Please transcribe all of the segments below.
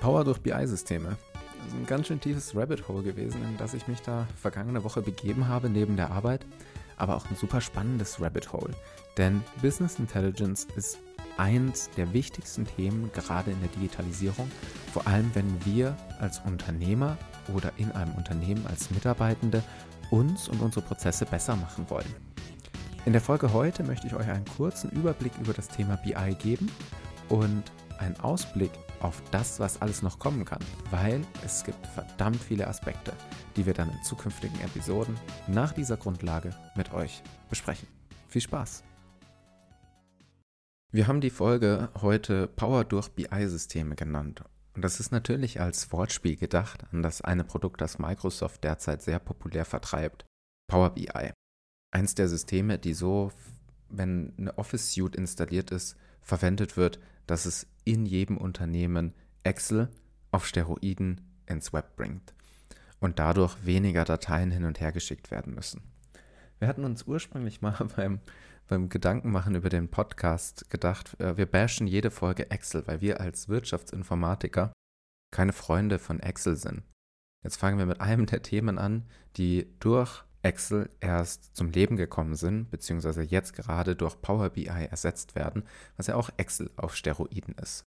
Power durch BI-Systeme. Das ist ein ganz schön tiefes Rabbit Hole gewesen, in das ich mich da vergangene Woche begeben habe neben der Arbeit. Aber auch ein super spannendes Rabbit Hole. Denn Business Intelligence ist eins der wichtigsten Themen gerade in der Digitalisierung. Vor allem, wenn wir als Unternehmer oder in einem Unternehmen als Mitarbeitende uns und unsere Prozesse besser machen wollen. In der Folge heute möchte ich euch einen kurzen Überblick über das Thema BI geben und einen Ausblick auf das, was alles noch kommen kann, weil es gibt verdammt viele Aspekte, die wir dann in zukünftigen Episoden nach dieser Grundlage mit euch besprechen. Viel Spaß! Wir haben die Folge heute Power durch BI-Systeme genannt. Und das ist natürlich als Wortspiel gedacht an das eine Produkt, das Microsoft derzeit sehr populär vertreibt, Power BI. Eins der Systeme, die so, wenn eine Office Suite installiert ist, verwendet wird, dass es in jedem Unternehmen Excel auf Steroiden ins Web bringt und dadurch weniger Dateien hin und her geschickt werden müssen. Wir hatten uns ursprünglich mal beim, beim Gedankenmachen über den Podcast gedacht, äh, wir bashen jede Folge Excel, weil wir als Wirtschaftsinformatiker keine Freunde von Excel sind. Jetzt fangen wir mit einem der Themen an, die durch Excel erst zum Leben gekommen sind, beziehungsweise jetzt gerade durch Power BI ersetzt werden, was ja auch Excel auf Steroiden ist.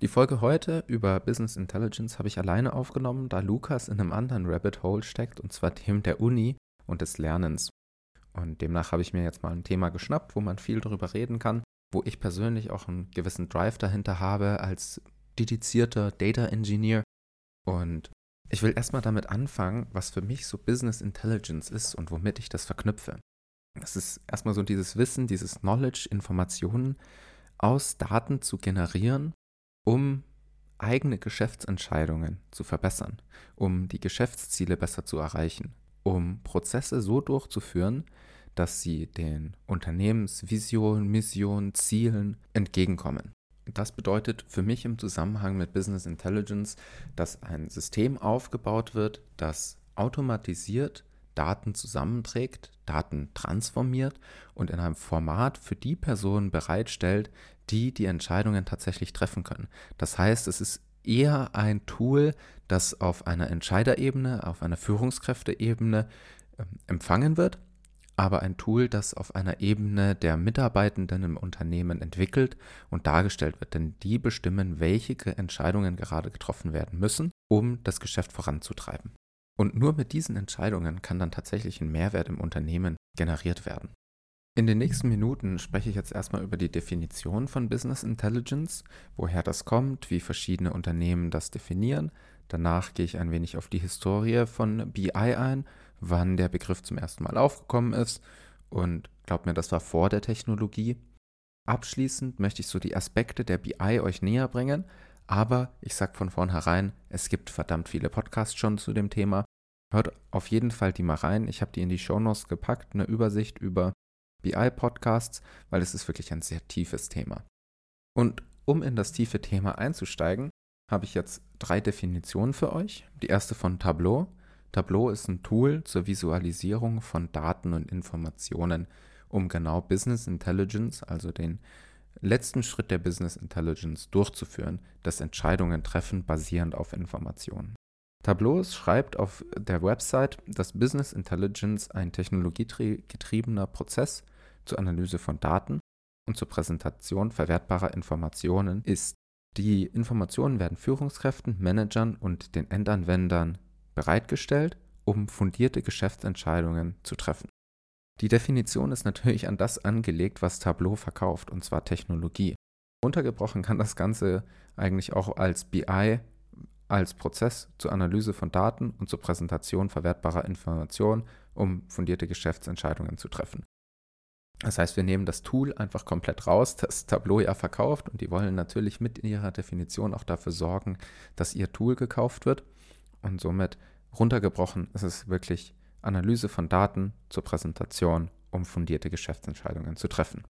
Die Folge heute über Business Intelligence habe ich alleine aufgenommen, da Lukas in einem anderen Rabbit Hole steckt, und zwar dem der Uni und des Lernens. Und demnach habe ich mir jetzt mal ein Thema geschnappt, wo man viel darüber reden kann, wo ich persönlich auch einen gewissen Drive dahinter habe als dedizierter Data Engineer. Und ich will erstmal damit anfangen, was für mich so Business Intelligence ist und womit ich das verknüpfe. Das ist erstmal so dieses Wissen, dieses Knowledge, Informationen aus Daten zu generieren, um eigene Geschäftsentscheidungen zu verbessern, um die Geschäftsziele besser zu erreichen, um Prozesse so durchzuführen, dass sie den Unternehmensvisionen, Missionen, Zielen entgegenkommen. Das bedeutet für mich im Zusammenhang mit Business Intelligence, dass ein System aufgebaut wird, das automatisiert Daten zusammenträgt, Daten transformiert und in einem Format für die Personen bereitstellt, die die Entscheidungen tatsächlich treffen können. Das heißt, es ist eher ein Tool, das auf einer Entscheiderebene, auf einer Führungskräfteebene ähm, empfangen wird aber ein Tool, das auf einer Ebene der Mitarbeitenden im Unternehmen entwickelt und dargestellt wird, denn die bestimmen, welche Entscheidungen gerade getroffen werden müssen, um das Geschäft voranzutreiben. Und nur mit diesen Entscheidungen kann dann tatsächlich ein Mehrwert im Unternehmen generiert werden. In den nächsten Minuten spreche ich jetzt erstmal über die Definition von Business Intelligence, woher das kommt, wie verschiedene Unternehmen das definieren. Danach gehe ich ein wenig auf die Historie von BI ein wann der Begriff zum ersten Mal aufgekommen ist. Und glaubt mir, das war vor der Technologie. Abschließend möchte ich so die Aspekte der BI euch näher bringen. Aber ich sage von vornherein, es gibt verdammt viele Podcasts schon zu dem Thema. Hört auf jeden Fall die mal rein. Ich habe die in die Shownotes gepackt, eine Übersicht über BI-Podcasts, weil es ist wirklich ein sehr tiefes Thema. Und um in das tiefe Thema einzusteigen, habe ich jetzt drei Definitionen für euch. Die erste von Tableau, Tableau ist ein Tool zur Visualisierung von Daten und Informationen, um genau Business Intelligence, also den letzten Schritt der Business Intelligence durchzuführen, das Entscheidungen treffen basierend auf Informationen. Tableau schreibt auf der Website, dass Business Intelligence ein technologiegetriebener Prozess zur Analyse von Daten und zur Präsentation verwertbarer Informationen ist. Die Informationen werden Führungskräften, Managern und den Endanwendern bereitgestellt, um fundierte Geschäftsentscheidungen zu treffen. Die Definition ist natürlich an das angelegt, was Tableau verkauft, und zwar Technologie. Untergebrochen kann das Ganze eigentlich auch als BI, als Prozess zur Analyse von Daten und zur Präsentation verwertbarer Informationen, um fundierte Geschäftsentscheidungen zu treffen. Das heißt, wir nehmen das Tool einfach komplett raus, das Tableau ja verkauft und die wollen natürlich mit ihrer Definition auch dafür sorgen, dass ihr Tool gekauft wird. Und somit runtergebrochen ist es wirklich Analyse von Daten zur Präsentation, um fundierte Geschäftsentscheidungen zu treffen.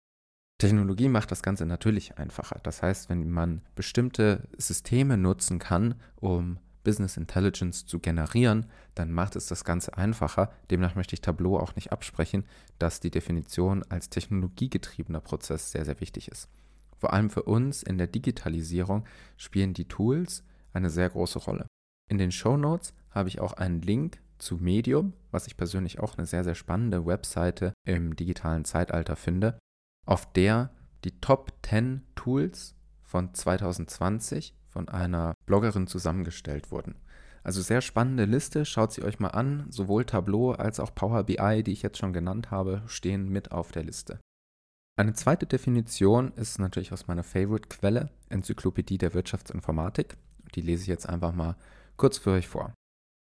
Technologie macht das Ganze natürlich einfacher. Das heißt, wenn man bestimmte Systeme nutzen kann, um Business Intelligence zu generieren, dann macht es das Ganze einfacher. Demnach möchte ich Tableau auch nicht absprechen, dass die Definition als technologiegetriebener Prozess sehr, sehr wichtig ist. Vor allem für uns in der Digitalisierung spielen die Tools eine sehr große Rolle. In den Show Notes habe ich auch einen Link zu Medium, was ich persönlich auch eine sehr, sehr spannende Webseite im digitalen Zeitalter finde, auf der die Top 10 Tools von 2020 von einer Bloggerin zusammengestellt wurden. Also sehr spannende Liste, schaut sie euch mal an. Sowohl Tableau als auch Power BI, die ich jetzt schon genannt habe, stehen mit auf der Liste. Eine zweite Definition ist natürlich aus meiner Favorite-Quelle, Enzyklopädie der Wirtschaftsinformatik. Die lese ich jetzt einfach mal kurz für euch vor.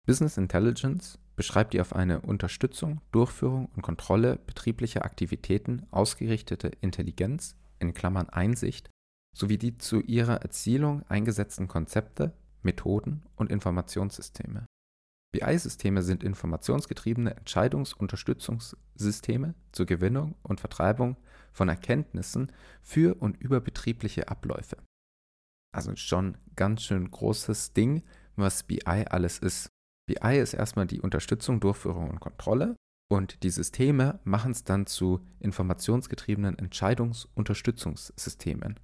Business Intelligence beschreibt die auf eine Unterstützung, Durchführung und Kontrolle betrieblicher Aktivitäten ausgerichtete Intelligenz in Klammern Einsicht sowie die zu ihrer Erzielung eingesetzten Konzepte, Methoden und Informationssysteme. BI-Systeme sind informationsgetriebene Entscheidungsunterstützungssysteme zur Gewinnung und Vertreibung von Erkenntnissen für und über betriebliche Abläufe. Also schon ganz schön großes Ding, was BI alles ist. BI ist erstmal die Unterstützung, Durchführung und Kontrolle und die Systeme machen es dann zu informationsgetriebenen Entscheidungsunterstützungssystemen.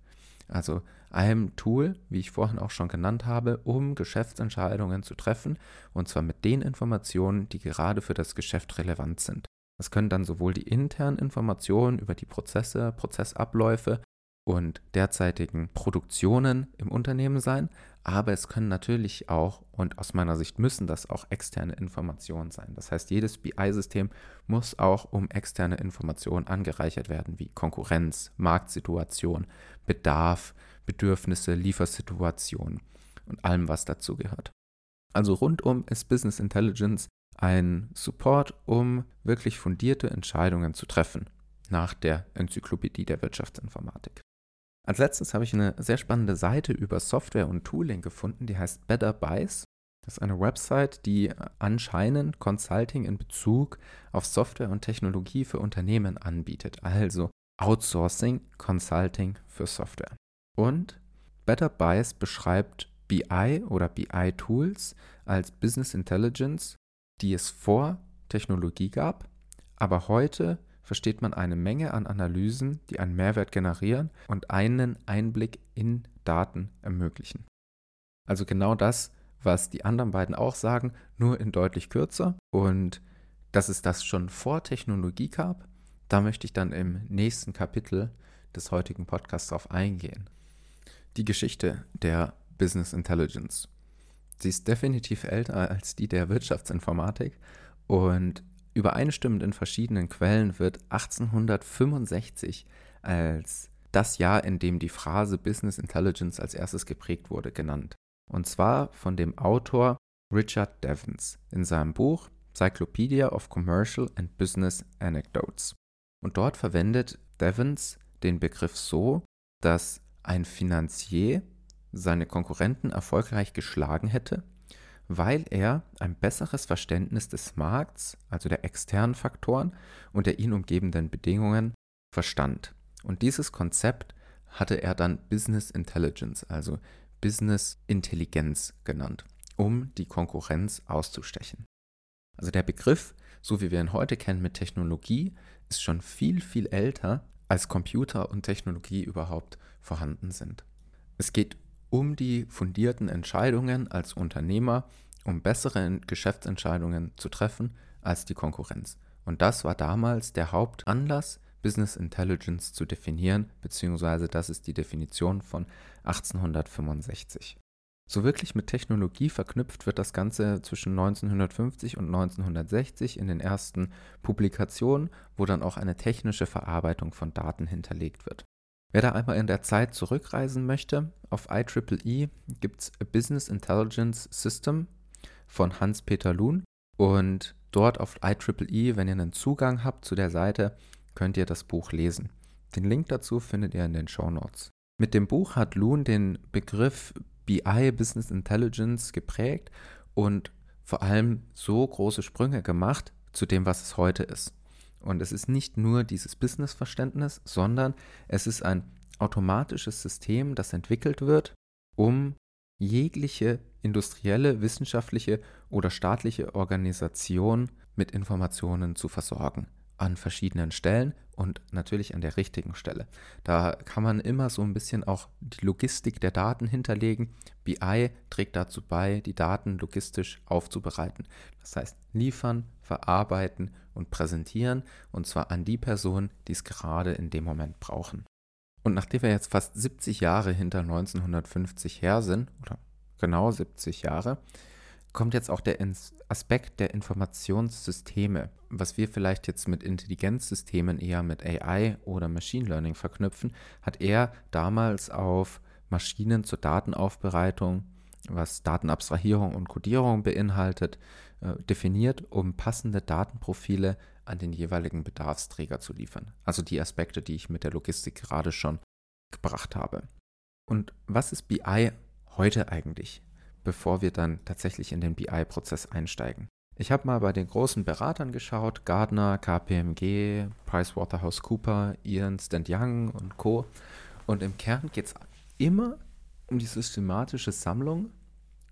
Also einem Tool, wie ich vorhin auch schon genannt habe, um Geschäftsentscheidungen zu treffen und zwar mit den Informationen, die gerade für das Geschäft relevant sind. Das können dann sowohl die internen Informationen über die Prozesse, Prozessabläufe und derzeitigen Produktionen im Unternehmen sein, aber es können natürlich auch, und aus meiner Sicht müssen das auch externe Informationen sein. Das heißt, jedes BI-System muss auch um externe Informationen angereichert werden, wie Konkurrenz, Marktsituation, Bedarf, Bedürfnisse, Liefersituation und allem, was dazu gehört. Also rundum ist Business Intelligence ein Support, um wirklich fundierte Entscheidungen zu treffen nach der Enzyklopädie der Wirtschaftsinformatik. Als letztes habe ich eine sehr spannende Seite über Software und Tooling gefunden, die heißt Better Buys. Das ist eine Website, die anscheinend Consulting in Bezug auf Software und Technologie für Unternehmen anbietet, also Outsourcing, Consulting für Software. Und Better Buys beschreibt BI oder BI-Tools als Business Intelligence, die es vor Technologie gab, aber heute versteht man eine Menge an Analysen, die einen Mehrwert generieren und einen Einblick in Daten ermöglichen. Also genau das, was die anderen beiden auch sagen, nur in deutlich kürzer. Und dass es das schon vor Technologie gab, da möchte ich dann im nächsten Kapitel des heutigen Podcasts darauf eingehen. Die Geschichte der Business Intelligence. Sie ist definitiv älter als die der Wirtschaftsinformatik und Übereinstimmend in verschiedenen Quellen wird 1865 als das Jahr, in dem die Phrase Business Intelligence als erstes geprägt wurde, genannt. Und zwar von dem Autor Richard Devons in seinem Buch Cyclopedia of Commercial and Business Anecdotes. Und dort verwendet Devons den Begriff so, dass ein Finanzier seine Konkurrenten erfolgreich geschlagen hätte, weil er ein besseres Verständnis des Markts, also der externen Faktoren und der ihn umgebenden Bedingungen verstand. Und dieses Konzept hatte er dann Business Intelligence, also Business Intelligenz genannt, um die Konkurrenz auszustechen. Also der Begriff, so wie wir ihn heute kennen mit Technologie, ist schon viel, viel älter, als Computer und Technologie überhaupt vorhanden sind. Es geht um die fundierten Entscheidungen als Unternehmer, um bessere Geschäftsentscheidungen zu treffen als die Konkurrenz. Und das war damals der Hauptanlass, Business Intelligence zu definieren, beziehungsweise das ist die Definition von 1865. So wirklich mit Technologie verknüpft wird das Ganze zwischen 1950 und 1960 in den ersten Publikationen, wo dann auch eine technische Verarbeitung von Daten hinterlegt wird. Wer da einmal in der Zeit zurückreisen möchte, auf IEEE gibt es Business Intelligence System von Hans-Peter Luhn und dort auf IEEE, wenn ihr einen Zugang habt zu der Seite, könnt ihr das Buch lesen. Den Link dazu findet ihr in den Show Notes. Mit dem Buch hat Luhn den Begriff BI Business Intelligence geprägt und vor allem so große Sprünge gemacht zu dem, was es heute ist. Und es ist nicht nur dieses Business-Verständnis, sondern es ist ein automatisches System, das entwickelt wird, um jegliche industrielle, wissenschaftliche oder staatliche Organisation mit Informationen zu versorgen an verschiedenen Stellen und natürlich an der richtigen Stelle. Da kann man immer so ein bisschen auch die Logistik der Daten hinterlegen. BI trägt dazu bei, die Daten logistisch aufzubereiten. Das heißt, liefern, verarbeiten und präsentieren und zwar an die Personen, die es gerade in dem Moment brauchen. Und nachdem wir jetzt fast 70 Jahre hinter 1950 her sind, oder genau 70 Jahre, kommt jetzt auch der Aspekt der Informationssysteme, was wir vielleicht jetzt mit Intelligenzsystemen eher mit AI oder Machine Learning verknüpfen, hat er damals auf Maschinen zur Datenaufbereitung, was Datenabstrahierung und Codierung beinhaltet, äh, definiert, um passende Datenprofile an den jeweiligen Bedarfsträger zu liefern. Also die Aspekte, die ich mit der Logistik gerade schon gebracht habe. Und was ist BI heute eigentlich? Bevor wir dann tatsächlich in den BI-Prozess einsteigen. Ich habe mal bei den großen Beratern geschaut, Gardner, KPMG, PricewaterhouseCooper, Ian Stand Young und Co. Und im Kern geht es immer um die systematische Sammlung,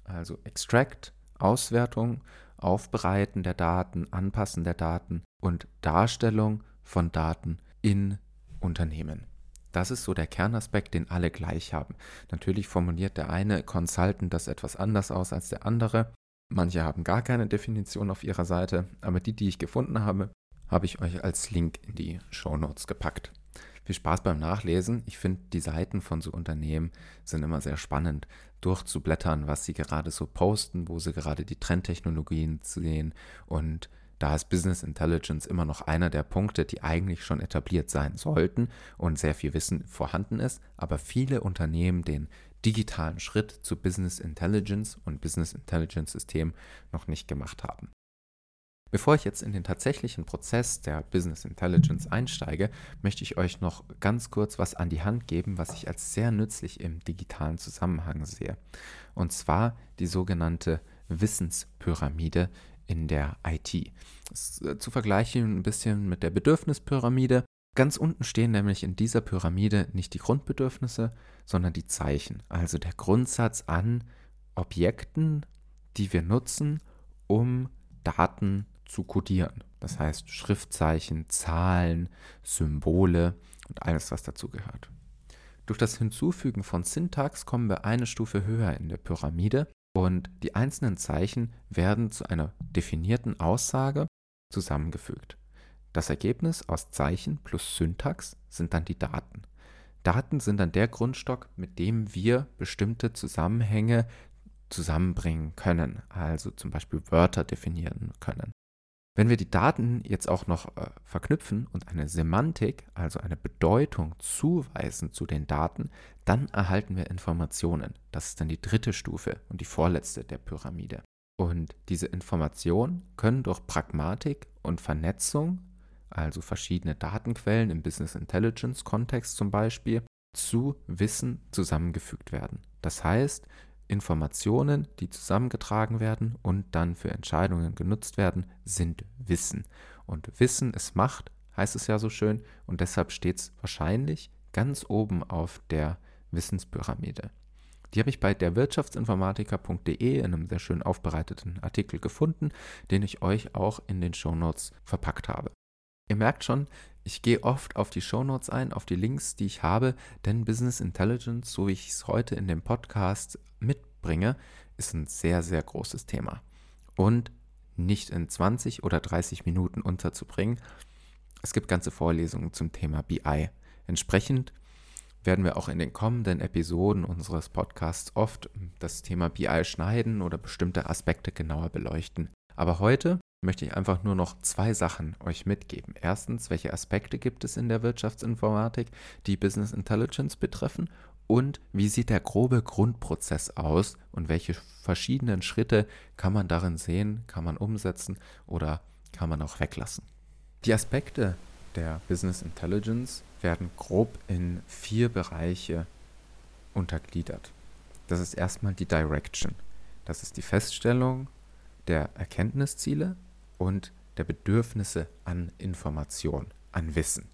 also Extract, Auswertung, Aufbereiten der Daten, Anpassen der Daten und Darstellung von Daten in Unternehmen. Das ist so der Kernaspekt, den alle gleich haben. Natürlich formuliert der eine Consultant das etwas anders aus als der andere. Manche haben gar keine Definition auf ihrer Seite, aber die, die ich gefunden habe, habe ich euch als Link in die Show Notes gepackt. Viel Spaß beim Nachlesen. Ich finde, die Seiten von so Unternehmen sind immer sehr spannend, durchzublättern, was sie gerade so posten, wo sie gerade die Trendtechnologien sehen und da ist Business Intelligence immer noch einer der Punkte, die eigentlich schon etabliert sein sollten und sehr viel Wissen vorhanden ist, aber viele Unternehmen den digitalen Schritt zu Business Intelligence und Business Intelligence System noch nicht gemacht haben. Bevor ich jetzt in den tatsächlichen Prozess der Business Intelligence einsteige, möchte ich euch noch ganz kurz was an die Hand geben, was ich als sehr nützlich im digitalen Zusammenhang sehe. Und zwar die sogenannte Wissenspyramide, in der IT. Das ist äh, zu vergleichen ein bisschen mit der Bedürfnispyramide. Ganz unten stehen nämlich in dieser Pyramide nicht die Grundbedürfnisse, sondern die Zeichen, also der Grundsatz an Objekten, die wir nutzen, um Daten zu codieren. Das heißt Schriftzeichen, Zahlen, Symbole und alles, was dazu gehört. Durch das Hinzufügen von Syntax kommen wir eine Stufe höher in der Pyramide und die einzelnen Zeichen werden zu einer definierten Aussage zusammengefügt. Das Ergebnis aus Zeichen plus Syntax sind dann die Daten. Daten sind dann der Grundstock, mit dem wir bestimmte Zusammenhänge zusammenbringen können, also zum Beispiel Wörter definieren können. Wenn wir die Daten jetzt auch noch äh, verknüpfen und eine Semantik, also eine Bedeutung zuweisen zu den Daten, dann erhalten wir Informationen. Das ist dann die dritte Stufe und die vorletzte der Pyramide. Und diese Informationen können durch Pragmatik und Vernetzung, also verschiedene Datenquellen im Business Intelligence Kontext zum Beispiel, zu Wissen zusammengefügt werden. Das heißt, Informationen, die zusammengetragen werden und dann für Entscheidungen genutzt werden, sind Wissen. Und Wissen ist Macht, heißt es ja so schön, und deshalb steht es wahrscheinlich ganz oben auf der Wissenspyramide. Die habe ich bei der Wirtschaftsinformatiker.de in einem sehr schön aufbereiteten Artikel gefunden, den ich euch auch in den Shownotes verpackt habe. Ihr merkt schon, ich gehe oft auf die Shownotes ein, auf die Links, die ich habe, denn Business Intelligence, so wie ich es heute in dem Podcast mitbringe, ist ein sehr, sehr großes Thema. Und nicht in 20 oder 30 Minuten unterzubringen. Es gibt ganze Vorlesungen zum Thema BI. Entsprechend werden wir auch in den kommenden Episoden unseres Podcasts oft das Thema BI schneiden oder bestimmte Aspekte genauer beleuchten. Aber heute möchte ich einfach nur noch zwei Sachen euch mitgeben. Erstens, welche Aspekte gibt es in der Wirtschaftsinformatik, die Business Intelligence betreffen? und wie sieht der grobe Grundprozess aus und welche verschiedenen Schritte kann man darin sehen, kann man umsetzen oder kann man auch weglassen. Die Aspekte der Business Intelligence werden grob in vier Bereiche untergliedert. Das ist erstmal die Direction. Das ist die Feststellung der Erkenntnisziele und der Bedürfnisse an Information, an Wissen.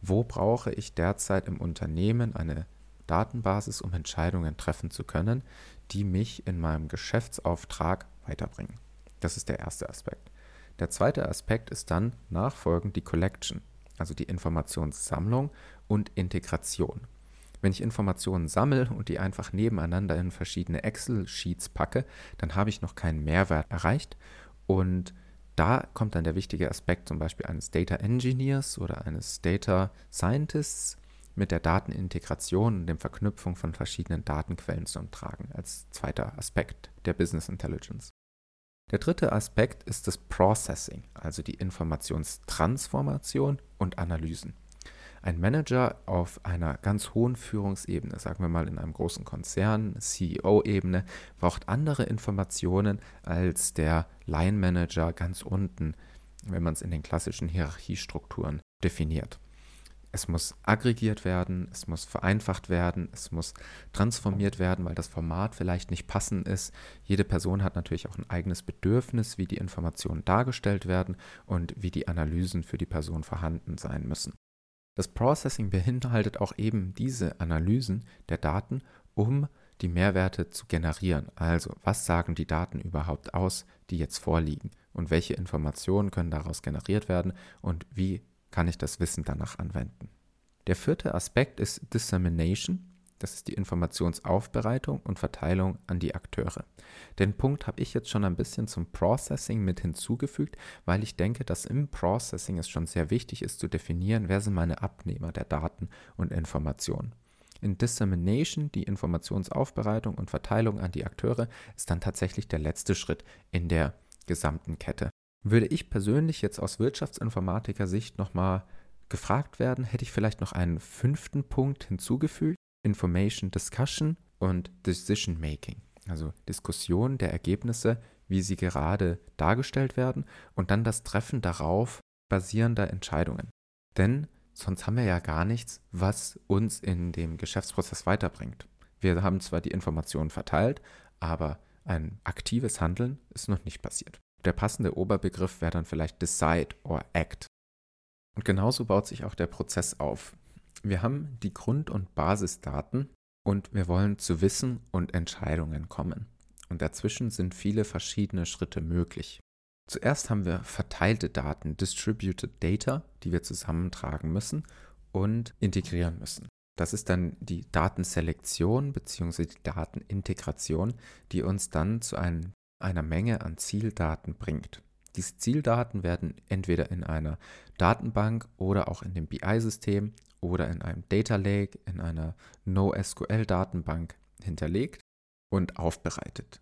Wo brauche ich derzeit im Unternehmen eine Datenbasis, um Entscheidungen treffen zu können, die mich in meinem Geschäftsauftrag weiterbringen. Das ist der erste Aspekt. Der zweite Aspekt ist dann nachfolgend die Collection. also die Informationssammlung und Integration. Wenn ich Informationen sammle und die einfach nebeneinander in verschiedene Excel-Sheets packe, dann habe ich noch keinen Mehrwert erreicht. Und da kommt dann der wichtige Aspekt zum Beispiel eines Data Engineers oder eines Data Scientists mit der Datenintegration und der Verknüpfung von verschiedenen Datenquellen zu tragen, als zweiter Aspekt der Business Intelligence. Der dritte Aspekt ist das Processing, also die Informationstransformation und Analysen. Ein Manager auf einer ganz hohen Führungsebene, sagen wir mal in einem großen Konzern, CEO-Ebene, braucht andere Informationen als der Line-Manager ganz unten, wenn man es in den klassischen Hierarchiestrukturen definiert. Es muss aggregiert werden, es muss vereinfacht werden, es muss transformiert werden, weil das Format vielleicht nicht passend ist. Jede Person hat natürlich auch ein eigenes Bedürfnis, wie die Informationen dargestellt werden und wie die Analysen für die Person vorhanden sein müssen. Das Processing beinhaltet auch eben diese Analysen der Daten, um die Mehrwerte zu generieren. Also, was sagen die Daten überhaupt aus, die jetzt vorliegen? Und welche Informationen können daraus generiert werden? Und wie kann ich das Wissen danach anwenden. Der vierte Aspekt ist Dissemination. Das ist die Informationsaufbereitung und Verteilung an die Akteure. Den Punkt habe ich jetzt schon ein bisschen zum Processing mit hinzugefügt, weil ich denke, dass im Processing es schon sehr wichtig ist zu definieren, wer sind meine Abnehmer der Daten und Informationen. In Dissemination, die Informationsaufbereitung und Verteilung an die Akteure, ist dann tatsächlich der letzte Schritt in der gesamten Kette. Würde ich persönlich jetzt aus Wirtschaftsinformatiker-Sicht nochmal gefragt werden, hätte ich vielleicht noch einen fünften Punkt hinzugefügt. Information Discussion und Decision Making. Also Diskussion der Ergebnisse, wie sie gerade dargestellt werden und dann das Treffen darauf basierender Entscheidungen. Denn sonst haben wir ja gar nichts, was uns in dem Geschäftsprozess weiterbringt. Wir haben zwar die Informationen verteilt, aber ein aktives Handeln ist noch nicht passiert. Der passende Oberbegriff wäre dann vielleicht Decide or Act. Und genauso baut sich auch der Prozess auf. Wir haben die Grund- und Basisdaten und wir wollen zu Wissen und Entscheidungen kommen. Und dazwischen sind viele verschiedene Schritte möglich. Zuerst haben wir verteilte Daten, Distributed Data, die wir zusammentragen müssen und integrieren müssen. Das ist dann die Datenselektion bzw. die Datenintegration, die uns dann zu einem einer Menge an Zieldaten bringt. Diese Zieldaten werden entweder in einer Datenbank oder auch in dem BI-System oder in einem Data Lake, in einer NoSQL-Datenbank hinterlegt und aufbereitet.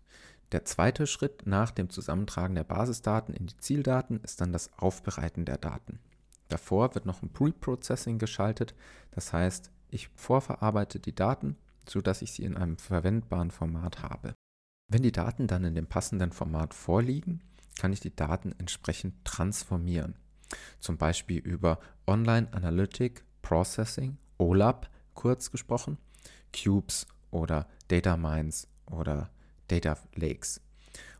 Der zweite Schritt nach dem Zusammentragen der Basisdaten in die Zieldaten ist dann das Aufbereiten der Daten. Davor wird noch ein Pre-Processing geschaltet, das heißt, ich vorverarbeite die Daten, sodass ich sie in einem verwendbaren Format habe. Wenn die Daten dann in dem passenden Format vorliegen, kann ich die Daten entsprechend transformieren. Zum Beispiel über Online Analytic Processing, OLAP kurz gesprochen, Cubes oder Data Mines oder Data Lakes.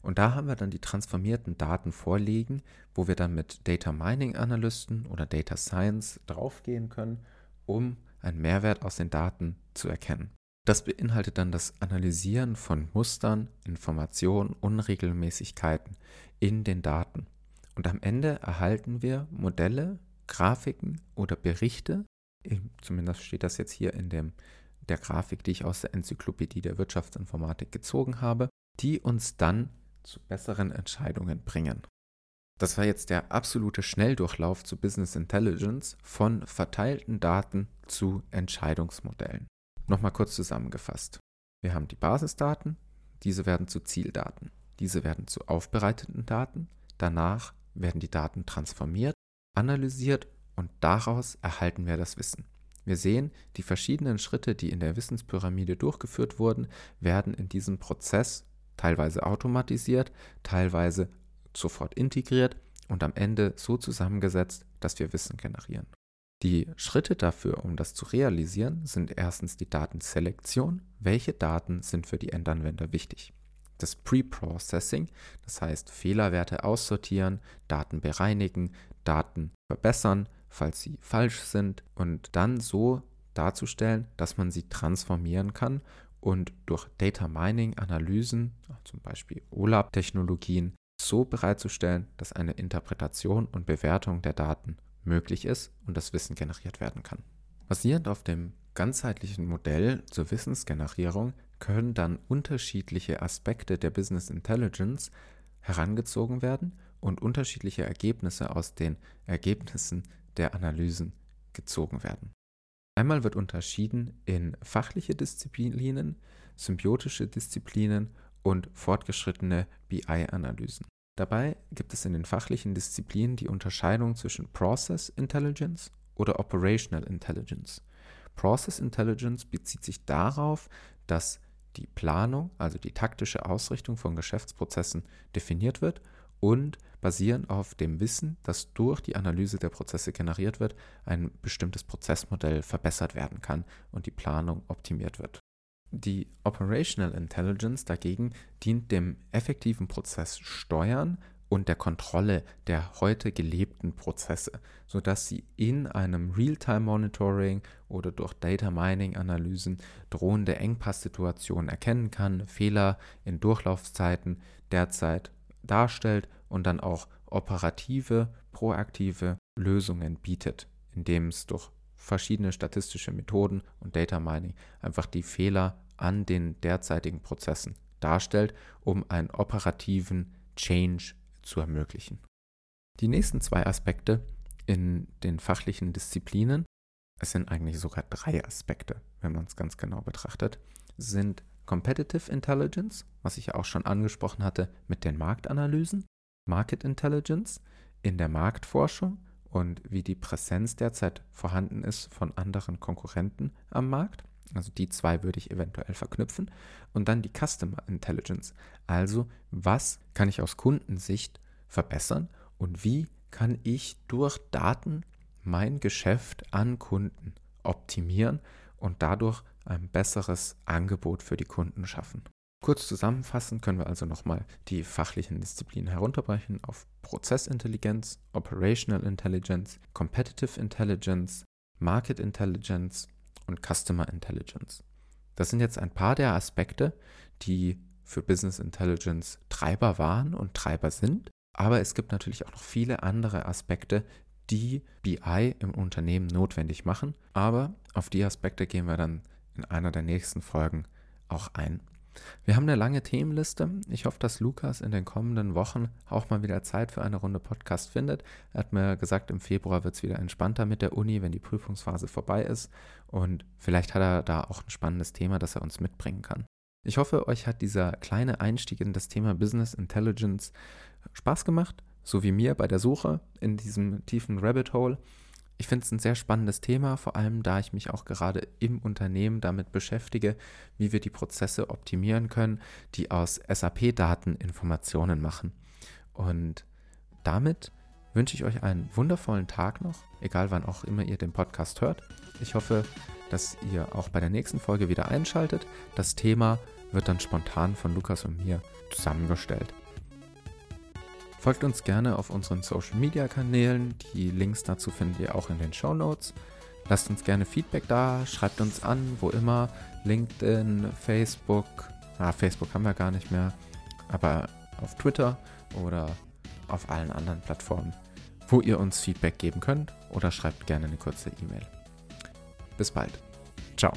Und da haben wir dann die transformierten Daten vorliegen, wo wir dann mit Data Mining Analysten oder Data Science draufgehen können, um einen Mehrwert aus den Daten zu erkennen. Das beinhaltet dann das Analysieren von Mustern, Informationen, Unregelmäßigkeiten in den Daten. Und am Ende erhalten wir Modelle, Grafiken oder Berichte, zumindest steht das jetzt hier in dem, der Grafik, die ich aus der Enzyklopädie der Wirtschaftsinformatik gezogen habe, die uns dann zu besseren Entscheidungen bringen. Das war jetzt der absolute Schnelldurchlauf zu Business Intelligence von verteilten Daten zu Entscheidungsmodellen. Nochmal kurz zusammengefasst. Wir haben die Basisdaten, diese werden zu Zieldaten, diese werden zu aufbereiteten Daten, danach werden die Daten transformiert, analysiert und daraus erhalten wir das Wissen. Wir sehen, die verschiedenen Schritte, die in der Wissenspyramide durchgeführt wurden, werden in diesem Prozess teilweise automatisiert, teilweise sofort integriert und am Ende so zusammengesetzt, dass wir Wissen generieren. Die Schritte dafür, um das zu realisieren, sind erstens die Datenselektion. Welche Daten sind für die Endanwender wichtig? Das Pre-Processing, das heißt Fehlerwerte aussortieren, Daten bereinigen, Daten verbessern, falls sie falsch sind und dann so darzustellen, dass man sie transformieren kann und durch Data Mining Analysen, zum Beispiel OLAP-Technologien, so bereitzustellen, dass eine Interpretation und Bewertung der Daten möglich ist und das Wissen generiert werden kann. Basierend auf dem ganzheitlichen Modell zur Wissensgenerierung können dann unterschiedliche Aspekte der Business Intelligence herangezogen werden und unterschiedliche Ergebnisse aus den Ergebnissen der Analysen gezogen werden. Einmal wird unterschieden in fachliche Disziplinen, symbiotische Disziplinen und fortgeschrittene BI-Analysen. Dabei gibt es in den fachlichen Disziplinen die Unterscheidung zwischen Process Intelligence oder Operational Intelligence. Process Intelligence bezieht sich darauf, dass die Planung, also die taktische Ausrichtung von Geschäftsprozessen definiert wird und basierend auf dem Wissen, das durch die Analyse der Prozesse generiert wird, ein bestimmtes Prozessmodell verbessert werden kann und die Planung optimiert wird. Die Operational Intelligence dagegen dient dem effektiven Prozess Steuern und der Kontrolle der heute gelebten Prozesse, sodass sie in einem Real-Time-Monitoring oder durch Data Mining-Analysen drohende Engpasssituationen erkennen kann, Fehler in Durchlaufzeiten derzeit darstellt und dann auch operative, proaktive Lösungen bietet, indem es durch verschiedene statistische Methoden und Data Mining einfach die Fehler an den derzeitigen Prozessen darstellt, um einen operativen Change zu ermöglichen. Die nächsten zwei Aspekte in den fachlichen Disziplinen, es sind eigentlich sogar drei Aspekte, wenn man es ganz genau betrachtet, sind Competitive Intelligence, was ich ja auch schon angesprochen hatte mit den Marktanalysen, Market Intelligence in der Marktforschung und wie die Präsenz derzeit vorhanden ist von anderen Konkurrenten am Markt. Also die zwei würde ich eventuell verknüpfen. Und dann die Customer Intelligence. Also was kann ich aus Kundensicht verbessern und wie kann ich durch Daten mein Geschäft an Kunden optimieren und dadurch ein besseres Angebot für die Kunden schaffen. Kurz zusammenfassend können wir also nochmal die fachlichen Disziplinen herunterbrechen auf Prozessintelligenz, Operational Intelligence, Competitive Intelligence, Market Intelligence und Customer Intelligence. Das sind jetzt ein paar der Aspekte, die für Business Intelligence Treiber waren und Treiber sind. Aber es gibt natürlich auch noch viele andere Aspekte, die BI im Unternehmen notwendig machen. Aber auf die Aspekte gehen wir dann in einer der nächsten Folgen auch ein. Wir haben eine lange Themenliste. Ich hoffe, dass Lukas in den kommenden Wochen auch mal wieder Zeit für eine Runde Podcast findet. Er hat mir gesagt, im Februar wird es wieder entspannter mit der Uni, wenn die Prüfungsphase vorbei ist. Und vielleicht hat er da auch ein spannendes Thema, das er uns mitbringen kann. Ich hoffe, euch hat dieser kleine Einstieg in das Thema Business Intelligence Spaß gemacht, so wie mir bei der Suche in diesem tiefen Rabbit Hole. Ich finde es ein sehr spannendes Thema, vor allem da ich mich auch gerade im Unternehmen damit beschäftige, wie wir die Prozesse optimieren können, die aus SAP-Daten Informationen machen. Und damit wünsche ich euch einen wundervollen Tag noch, egal wann auch immer ihr den Podcast hört. Ich hoffe, dass ihr auch bei der nächsten Folge wieder einschaltet. Das Thema wird dann spontan von Lukas und mir zusammengestellt. Folgt uns gerne auf unseren Social Media Kanälen. Die Links dazu findet ihr auch in den Show Notes. Lasst uns gerne Feedback da, schreibt uns an, wo immer. LinkedIn, Facebook, ah, Facebook haben wir gar nicht mehr, aber auf Twitter oder auf allen anderen Plattformen, wo ihr uns Feedback geben könnt oder schreibt gerne eine kurze E-Mail. Bis bald. Ciao.